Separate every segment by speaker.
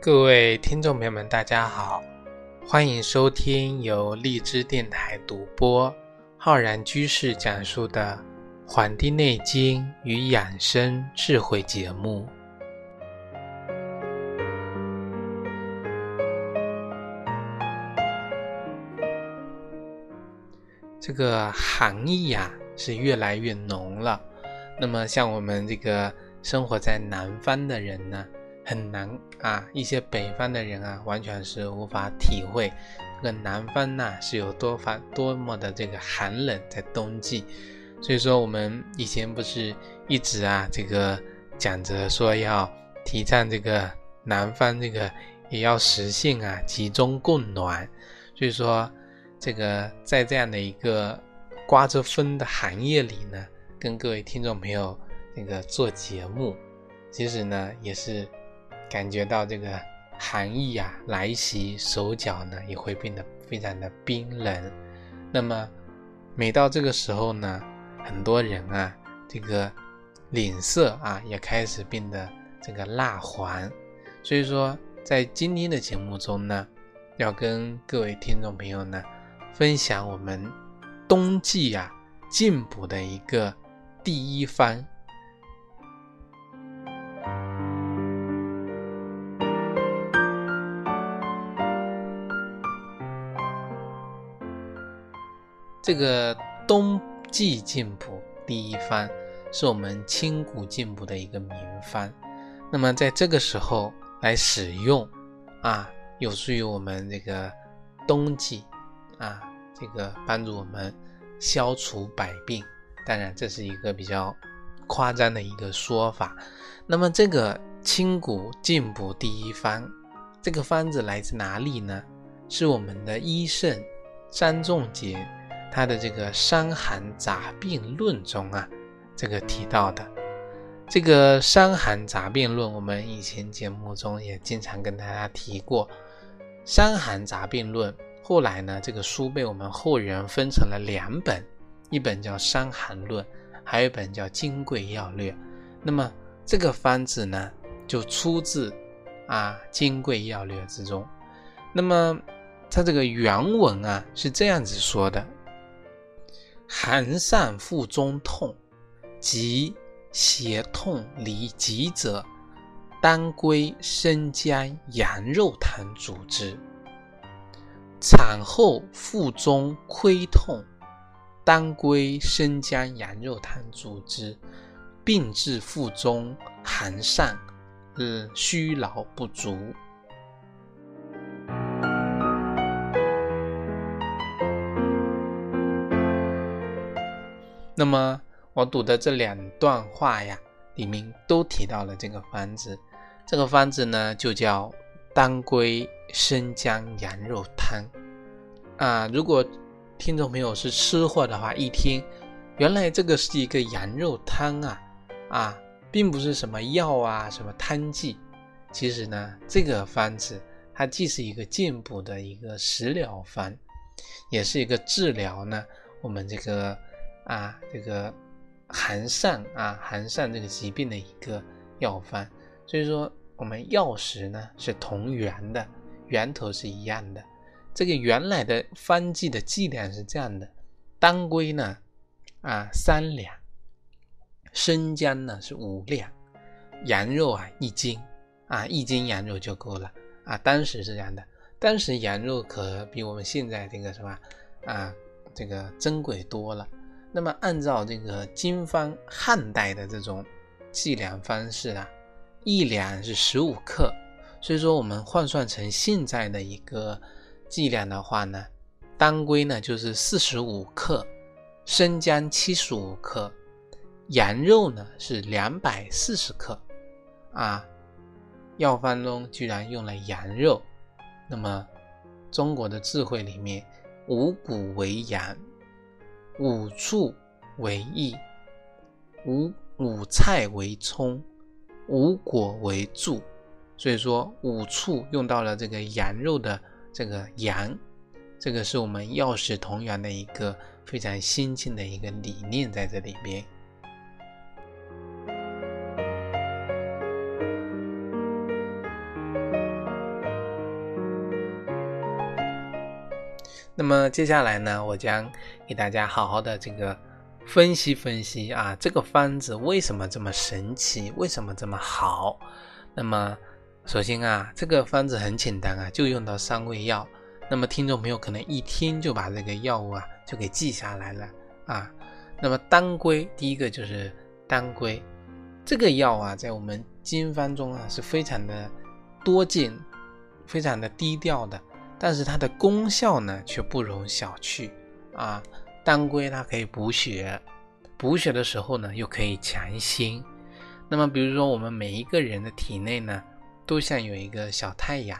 Speaker 1: 各位听众朋友们，大家好，欢迎收听由荔枝电台独播、浩然居士讲述的《黄帝内经与养生智慧》节目。这个寒意呀，是越来越浓了。那么，像我们这个生活在南方的人呢？很难啊！一些北方的人啊，完全是无法体会这个南方呐是有多方多么的这个寒冷在冬季。所以说，我们以前不是一直啊这个讲着说要提倡这个南方这个也要实现啊集中供暖。所以说，这个在这样的一个刮着风的寒夜里呢，跟各位听众朋友那个做节目，其实呢也是。感觉到这个寒意啊来袭，手脚呢也会变得非常的冰冷。那么每到这个时候呢，很多人啊，这个脸色啊也开始变得这个蜡黄。所以说，在今天的节目中呢，要跟各位听众朋友呢分享我们冬季啊进补的一个第一方。这个冬季进补第一方是我们清谷进补的一个名方，那么在这个时候来使用啊，有助于我们这个冬季啊，这个帮助我们消除百病。当然，这是一个比较夸张的一个说法。那么，这个清谷进补第一方，这个方子来自哪里呢？是我们的医圣张仲景。他的这个《伤寒杂病论》中啊，这个提到的这个《伤寒杂病论》，我们以前节目中也经常跟大家提过，《伤寒杂病论》后来呢，这个书被我们后人分成了两本，一本叫《伤寒论》，还有一本叫《金匮要略》。那么这个方子呢，就出自啊《金匮要略》之中。那么它这个原文啊是这样子说的。寒上腹中痛，及胁痛离急者，当归生姜羊肉汤主之。产后腹中亏痛，当归生姜羊肉汤主之。病至腹中寒上，日虚劳不足。那么我读的这两段话呀，里面都提到了这个方子。这个方子呢，就叫当归生姜羊肉汤啊。如果听众朋友是吃货的话，一听原来这个是一个羊肉汤啊啊，并不是什么药啊，什么汤剂。其实呢，这个方子它既是一个进补的一个食疗方，也是一个治疗呢我们这个。啊，这个寒疝啊，寒疝这个疾病的一个药方，所以说我们药食呢是同源的，源头是一样的。这个原来的方剂的剂量是这样的：当归呢啊三两，生姜呢是五两，羊肉啊一斤啊一斤羊肉就够了啊。当时是这样的，当时羊肉可比我们现在这个什么啊这个珍贵多了。那么按照这个金方汉代的这种计量方式啊，一两是十五克，所以说我们换算成现在的一个计量的话呢，当归呢就是四十五克，生姜七十五克，羊肉呢是两百四十克，啊，药方中居然用了羊肉，那么中国的智慧里面，五谷为阳。五畜为益，五五菜为充，五果为助。所以说五畜用到了这个羊肉的这个羊，这个是我们药食同源的一个非常先进的一个理念在这里边。接下来呢，我将给大家好好的这个分析分析啊，这个方子为什么这么神奇，为什么这么好？那么首先啊，这个方子很简单啊，就用到三味药。那么听众朋友可能一听就把这个药物啊就给记下来了啊。那么当归，第一个就是当归，这个药啊，在我们经方中啊是非常的多见，非常的低调的。但是它的功效呢，却不容小觑啊！当归它可以补血，补血的时候呢，又可以强心。那么，比如说我们每一个人的体内呢，都像有一个小太阳，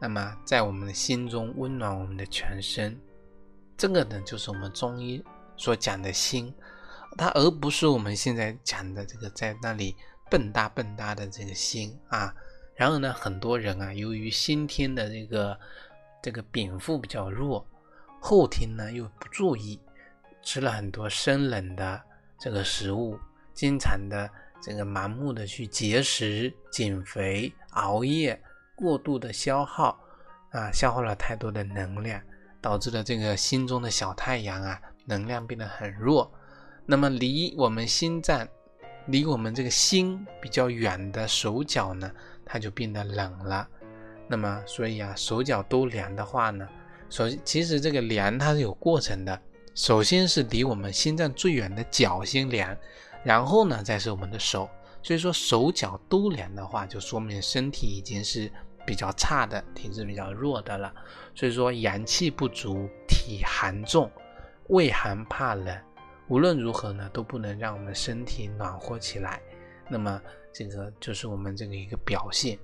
Speaker 1: 那么在我们的心中温暖我们的全身。这个呢，就是我们中医所讲的心，它而不是我们现在讲的这个在那里蹦跶蹦跶的这个心啊。然而呢，很多人啊，由于先天的这个这个禀赋比较弱，后天呢又不注意，吃了很多生冷的这个食物，经常的这个盲目的去节食、减肥、熬夜，过度的消耗啊，消耗了太多的能量，导致了这个心中的小太阳啊，能量变得很弱。那么离我们心脏、离我们这个心比较远的手脚呢，它就变得冷了。那么，所以啊，手脚都凉的话呢，首其实这个凉它是有过程的。首先是离我们心脏最远的脚先凉，然后呢，再是我们的手。所以说手脚都凉的话，就说明身体已经是比较差的，体质比较弱的了。所以说阳气不足，体寒重，畏寒怕冷，无论如何呢，都不能让我们身体暖和起来。那么这个就是我们这个一个表现。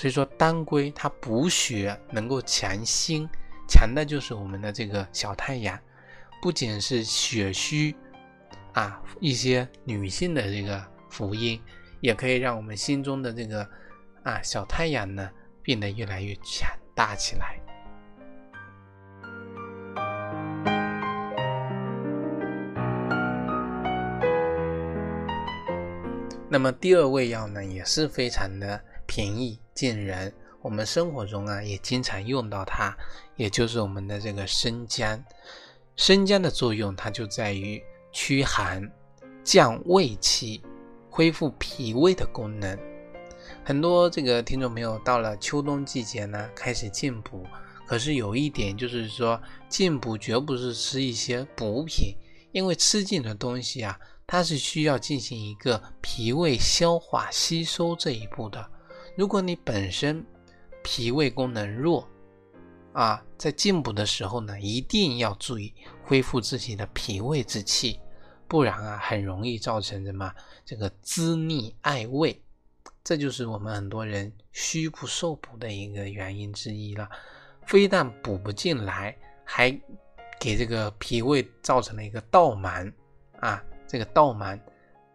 Speaker 1: 所以说，当归它补血，能够强心，强的就是我们的这个小太阳，不仅是血虚啊，一些女性的这个福音，也可以让我们心中的这个啊小太阳呢变得越来越强大起来。那么第二味药呢，也是非常的平易近人，我们生活中啊也经常用到它，也就是我们的这个生姜。生姜的作用，它就在于驱寒、降胃气、恢复脾胃的功能。很多这个听众朋友到了秋冬季节呢，开始进补，可是有一点就是说，进补绝不是吃一些补品，因为吃进的东西啊，它是需要进行一个脾胃消化吸收这一步的。如果你本身脾胃功能弱啊，在进补的时候呢，一定要注意恢复自己的脾胃之气，不然啊，很容易造成什么这个滋腻碍胃，这就是我们很多人虚不受补的一个原因之一了。非但补不进来，还给这个脾胃造成了一个倒满啊，这个倒满。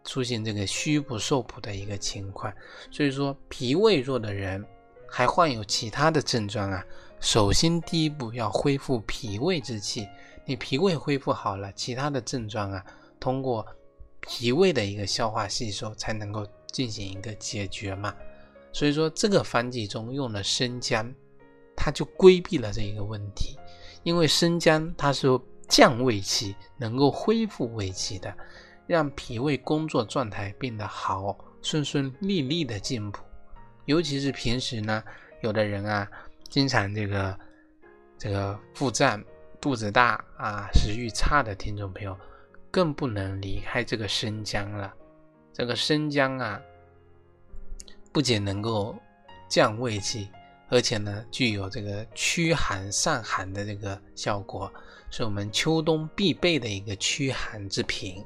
Speaker 1: 出现这个虚不受补的一个情况，所以说脾胃弱的人还患有其他的症状啊。首先第一步要恢复脾胃之气，你脾胃恢复好了，其他的症状啊，通过脾胃的一个消化吸收才能够进行一个解决嘛。所以说这个方剂中用了生姜，它就规避了这一个问题，因为生姜它是降胃气，能够恢复胃气的。让脾胃工作状态变得好，顺顺利利的进补。尤其是平时呢，有的人啊，经常这个这个腹胀、肚子大啊、食欲差的听众朋友，更不能离开这个生姜了。这个生姜啊，不仅能够降胃气，而且呢，具有这个驱寒散寒的这个效果，是我们秋冬必备的一个驱寒之品。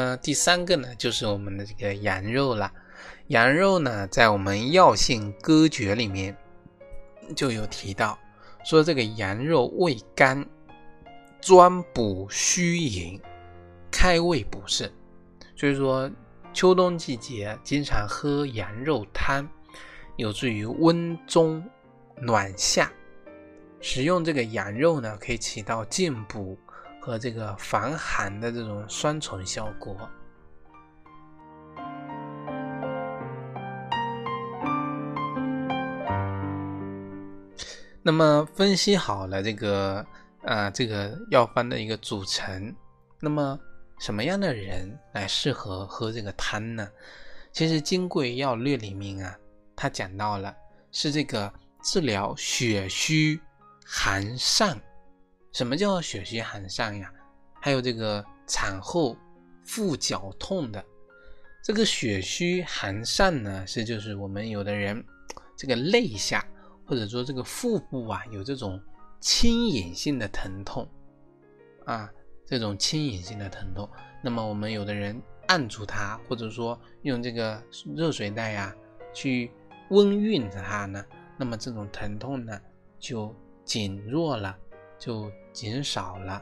Speaker 1: 么第三个呢，就是我们的这个羊肉了。羊肉呢，在我们药性歌诀里面就有提到，说这个羊肉味甘，专补虚饮，开胃补肾。所以说，秋冬季节经常喝羊肉汤，有助于温中暖夏。食用这个羊肉呢，可以起到进补。和这个防寒的这种双重效果。那么，分析好了这个，呃，这个药方的一个组成，那么什么样的人来适合喝这个汤呢？其实《金匮要略》里面啊，它讲到了，是这个治疗血虚寒上。什么叫血虚寒疝呀？还有这个产后腹绞痛的，这个血虚寒疝呢，是就是我们有的人这个肋下或者说这个腹部啊，有这种轻隐性的疼痛啊，这种轻隐性的疼痛。那么我们有的人按住它，或者说用这个热水袋呀去温熨着它呢，那么这种疼痛呢就减弱了，就减少了。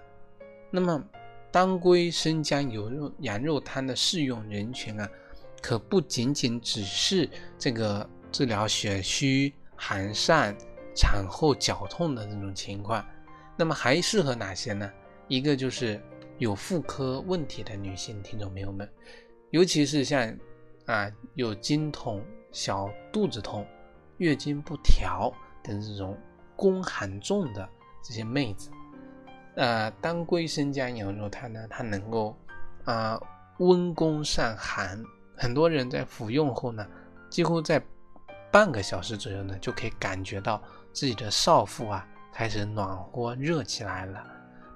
Speaker 1: 那么，当归生姜牛肉羊肉汤的适用人群啊，可不仅仅只是这个治疗血虚寒疝、产后绞痛的这种情况。那么还适合哪些呢？一个就是有妇科问题的女性听众朋友们，尤其是像啊有经痛、小肚子痛、月经不调等这种宫寒重的这些妹子。呃，当归生姜羊肉汤呢，它能够啊温宫散寒，很多人在服用后呢，几乎在半个小时左右呢，就可以感觉到自己的少腹啊开始暖和热起来了。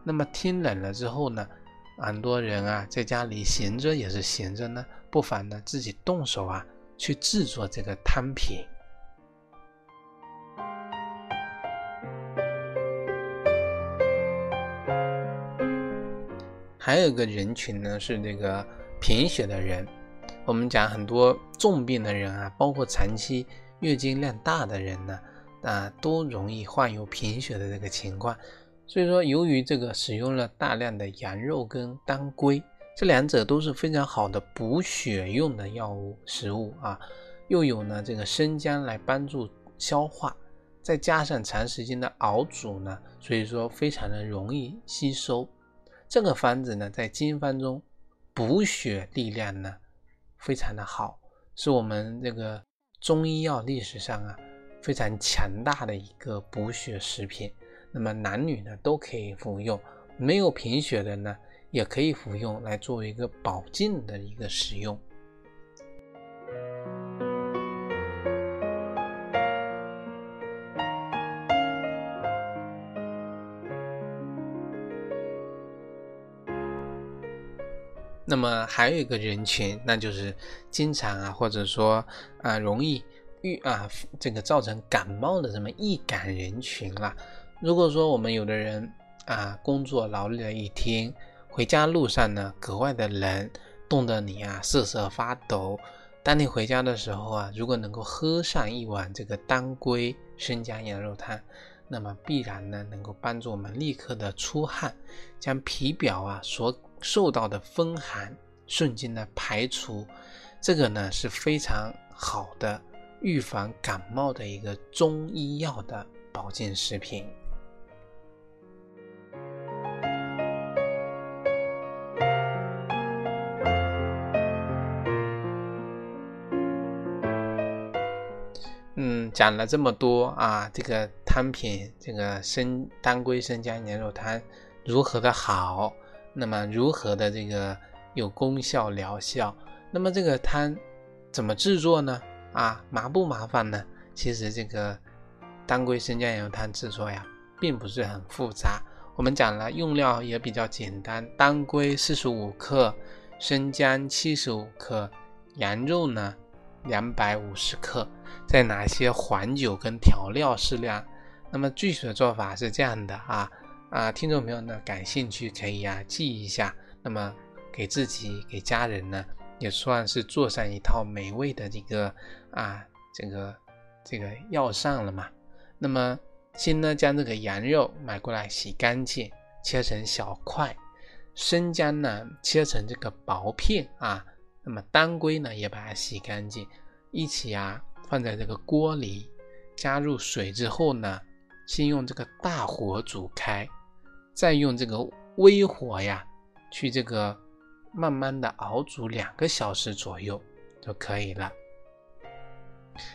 Speaker 1: 那么天冷了之后呢，很多人啊在家里闲着也是闲着呢，不妨呢自己动手啊去制作这个汤品。还有一个人群呢，是这个贫血的人。我们讲很多重病的人啊，包括长期月经量大的人呢，啊，都容易患有贫血的这个情况。所以说，由于这个使用了大量的羊肉跟当归，这两者都是非常好的补血用的药物食物啊，又有呢这个生姜来帮助消化，再加上长时间的熬煮呢，所以说非常的容易吸收。这个方子呢，在经方中补血力量呢非常的好，是我们这个中医药历史上啊非常强大的一个补血食品。那么男女呢都可以服用，没有贫血的呢也可以服用来作为一个保健的一个使用。那么还有一个人群，那就是经常啊，或者说啊，容易遇啊这个造成感冒的这么易感人群了。如果说我们有的人啊，工作劳累了一天，回家路上呢格外的冷，冻得你啊瑟瑟发抖。当你回家的时候啊，如果能够喝上一碗这个当归生姜羊肉汤，那么必然呢能够帮助我们立刻的出汗，将皮表啊所受到的风寒瞬间的排除，这个呢是非常好的预防感冒的一个中医药的保健食品。嗯，讲了这么多啊，这个汤品，这个生当归生姜牛肉汤如何的好？那么如何的这个有功效疗效？那么这个汤怎么制作呢？啊，麻不麻烦呢？其实这个当归生姜羊肉汤制作呀，并不是很复杂。我们讲了用料也比较简单，当归四十五克，生姜七十五克，羊肉呢两百五十克，再拿些黄酒跟调料适量。那么具体的做法是这样的啊。啊，听众朋友呢，感兴趣可以啊记一下，那么给自己给家人呢，也算是做上一套美味的这个啊这个这个药膳了嘛。那么先呢将这个羊肉买过来洗干净，切成小块，生姜呢切成这个薄片啊，那么当归呢也把它洗干净，一起啊放在这个锅里，加入水之后呢，先用这个大火煮开。再用这个微火呀，去这个慢慢的熬煮两个小时左右就可以了。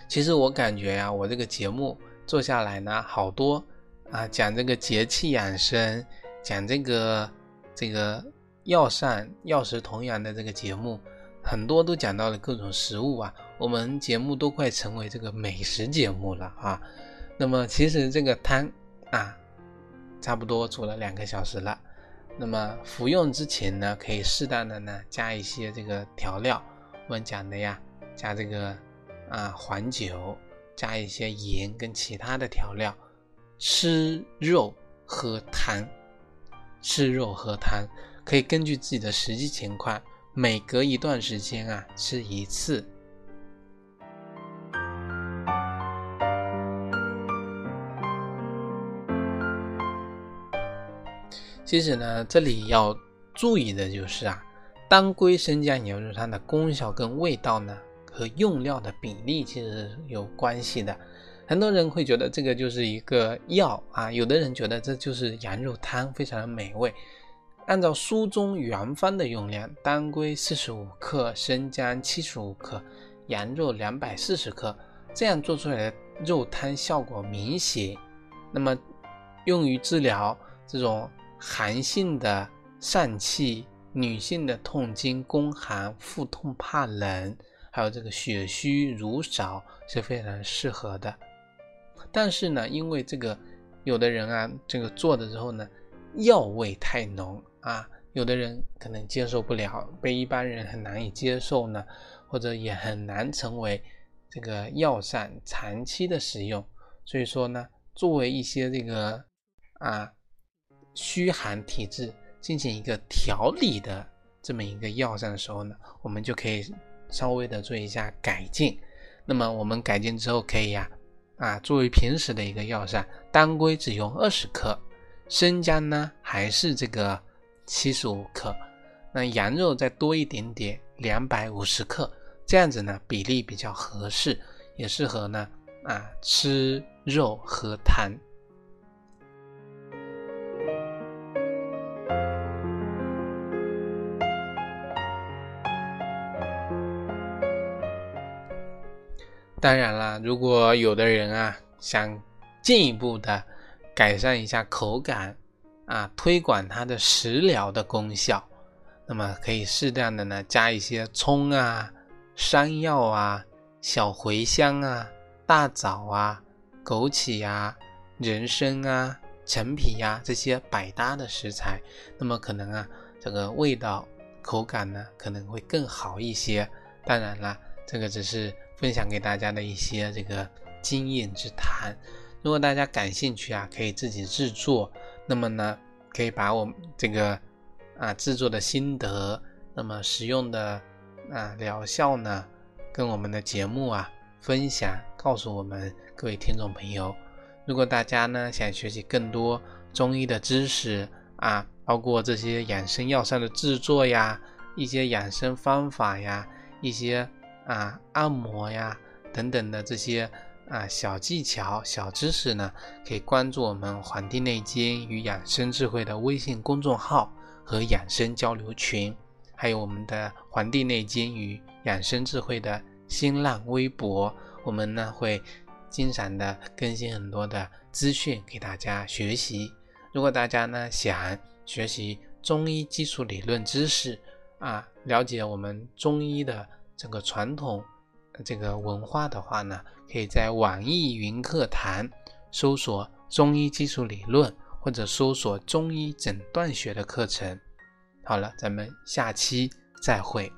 Speaker 1: 其实我感觉呀，我这个节目做下来呢，好多啊讲这个节气养生，讲这个这个药膳药食同源的这个节目，很多都讲到了各种食物啊，我们节目都快成为这个美食节目了啊。那么其实这个汤啊，差不多煮了两个小时了。那么服用之前呢，可以适当的呢加一些这个调料，我们讲的呀，加这个啊黄酒，加一些盐跟其他的调料，吃肉喝汤，吃肉喝汤，可以根据自己的实际情况，每隔一段时间啊吃一次。其实呢，这里要注意的就是啊，当归生姜牛肉汤的功效跟味道呢，和用料的比例其实有关系的。很多人会觉得这个就是一个药啊，有的人觉得这就是羊肉汤，非常的美味。按照书中原方的用量，当归四十五克，生姜七十五克，羊肉两百四十克，这样做出来的肉汤效果明显。那么用于治疗这种。寒性的疝气，女性的痛经、宫寒、腹痛、怕冷，还有这个血虚乳少是非常适合的。但是呢，因为这个有的人啊，这个做的时候呢，药味太浓啊，有的人可能接受不了，被一般人很难以接受呢，或者也很难成为这个药膳长期的使用。所以说呢，作为一些这个啊。虚寒体质进行一个调理的这么一个药膳的时候呢，我们就可以稍微的做一下改进。那么我们改进之后可以呀，啊，作为平时的一个药膳，当归只用二十克，生姜呢还是这个七十五克，那羊肉再多一点点，两百五十克，这样子呢比例比较合适，也适合呢啊吃肉喝汤。当然了，如果有的人啊想进一步的改善一下口感啊，推广它的食疗的功效，那么可以适当的呢加一些葱啊、山药啊、小茴香啊、大枣啊、枸杞呀、人参啊、陈皮呀这些百搭的食材，那么可能啊这个味道口感呢可能会更好一些。当然了，这个只是。分享给大家的一些这个经验之谈，如果大家感兴趣啊，可以自己制作。那么呢，可以把我这个啊制作的心得，那么使用的啊疗效呢，跟我们的节目啊分享，告诉我们各位听众朋友。如果大家呢想学习更多中医的知识啊，包括这些养生药膳的制作呀，一些养生方法呀，一些。啊，按摩呀，等等的这些啊小技巧、小知识呢，可以关注我们《黄帝内经与养生智慧》的微信公众号和养生交流群，还有我们的《黄帝内经与养生智慧》的新浪微博，我们呢会经常的更新很多的资讯给大家学习。如果大家呢想学习中医基础理论知识啊，了解我们中医的。整个传统这个文化的话呢，可以在网易云课堂搜索中医基础理论，或者搜索中医诊断学的课程。好了，咱们下期再会。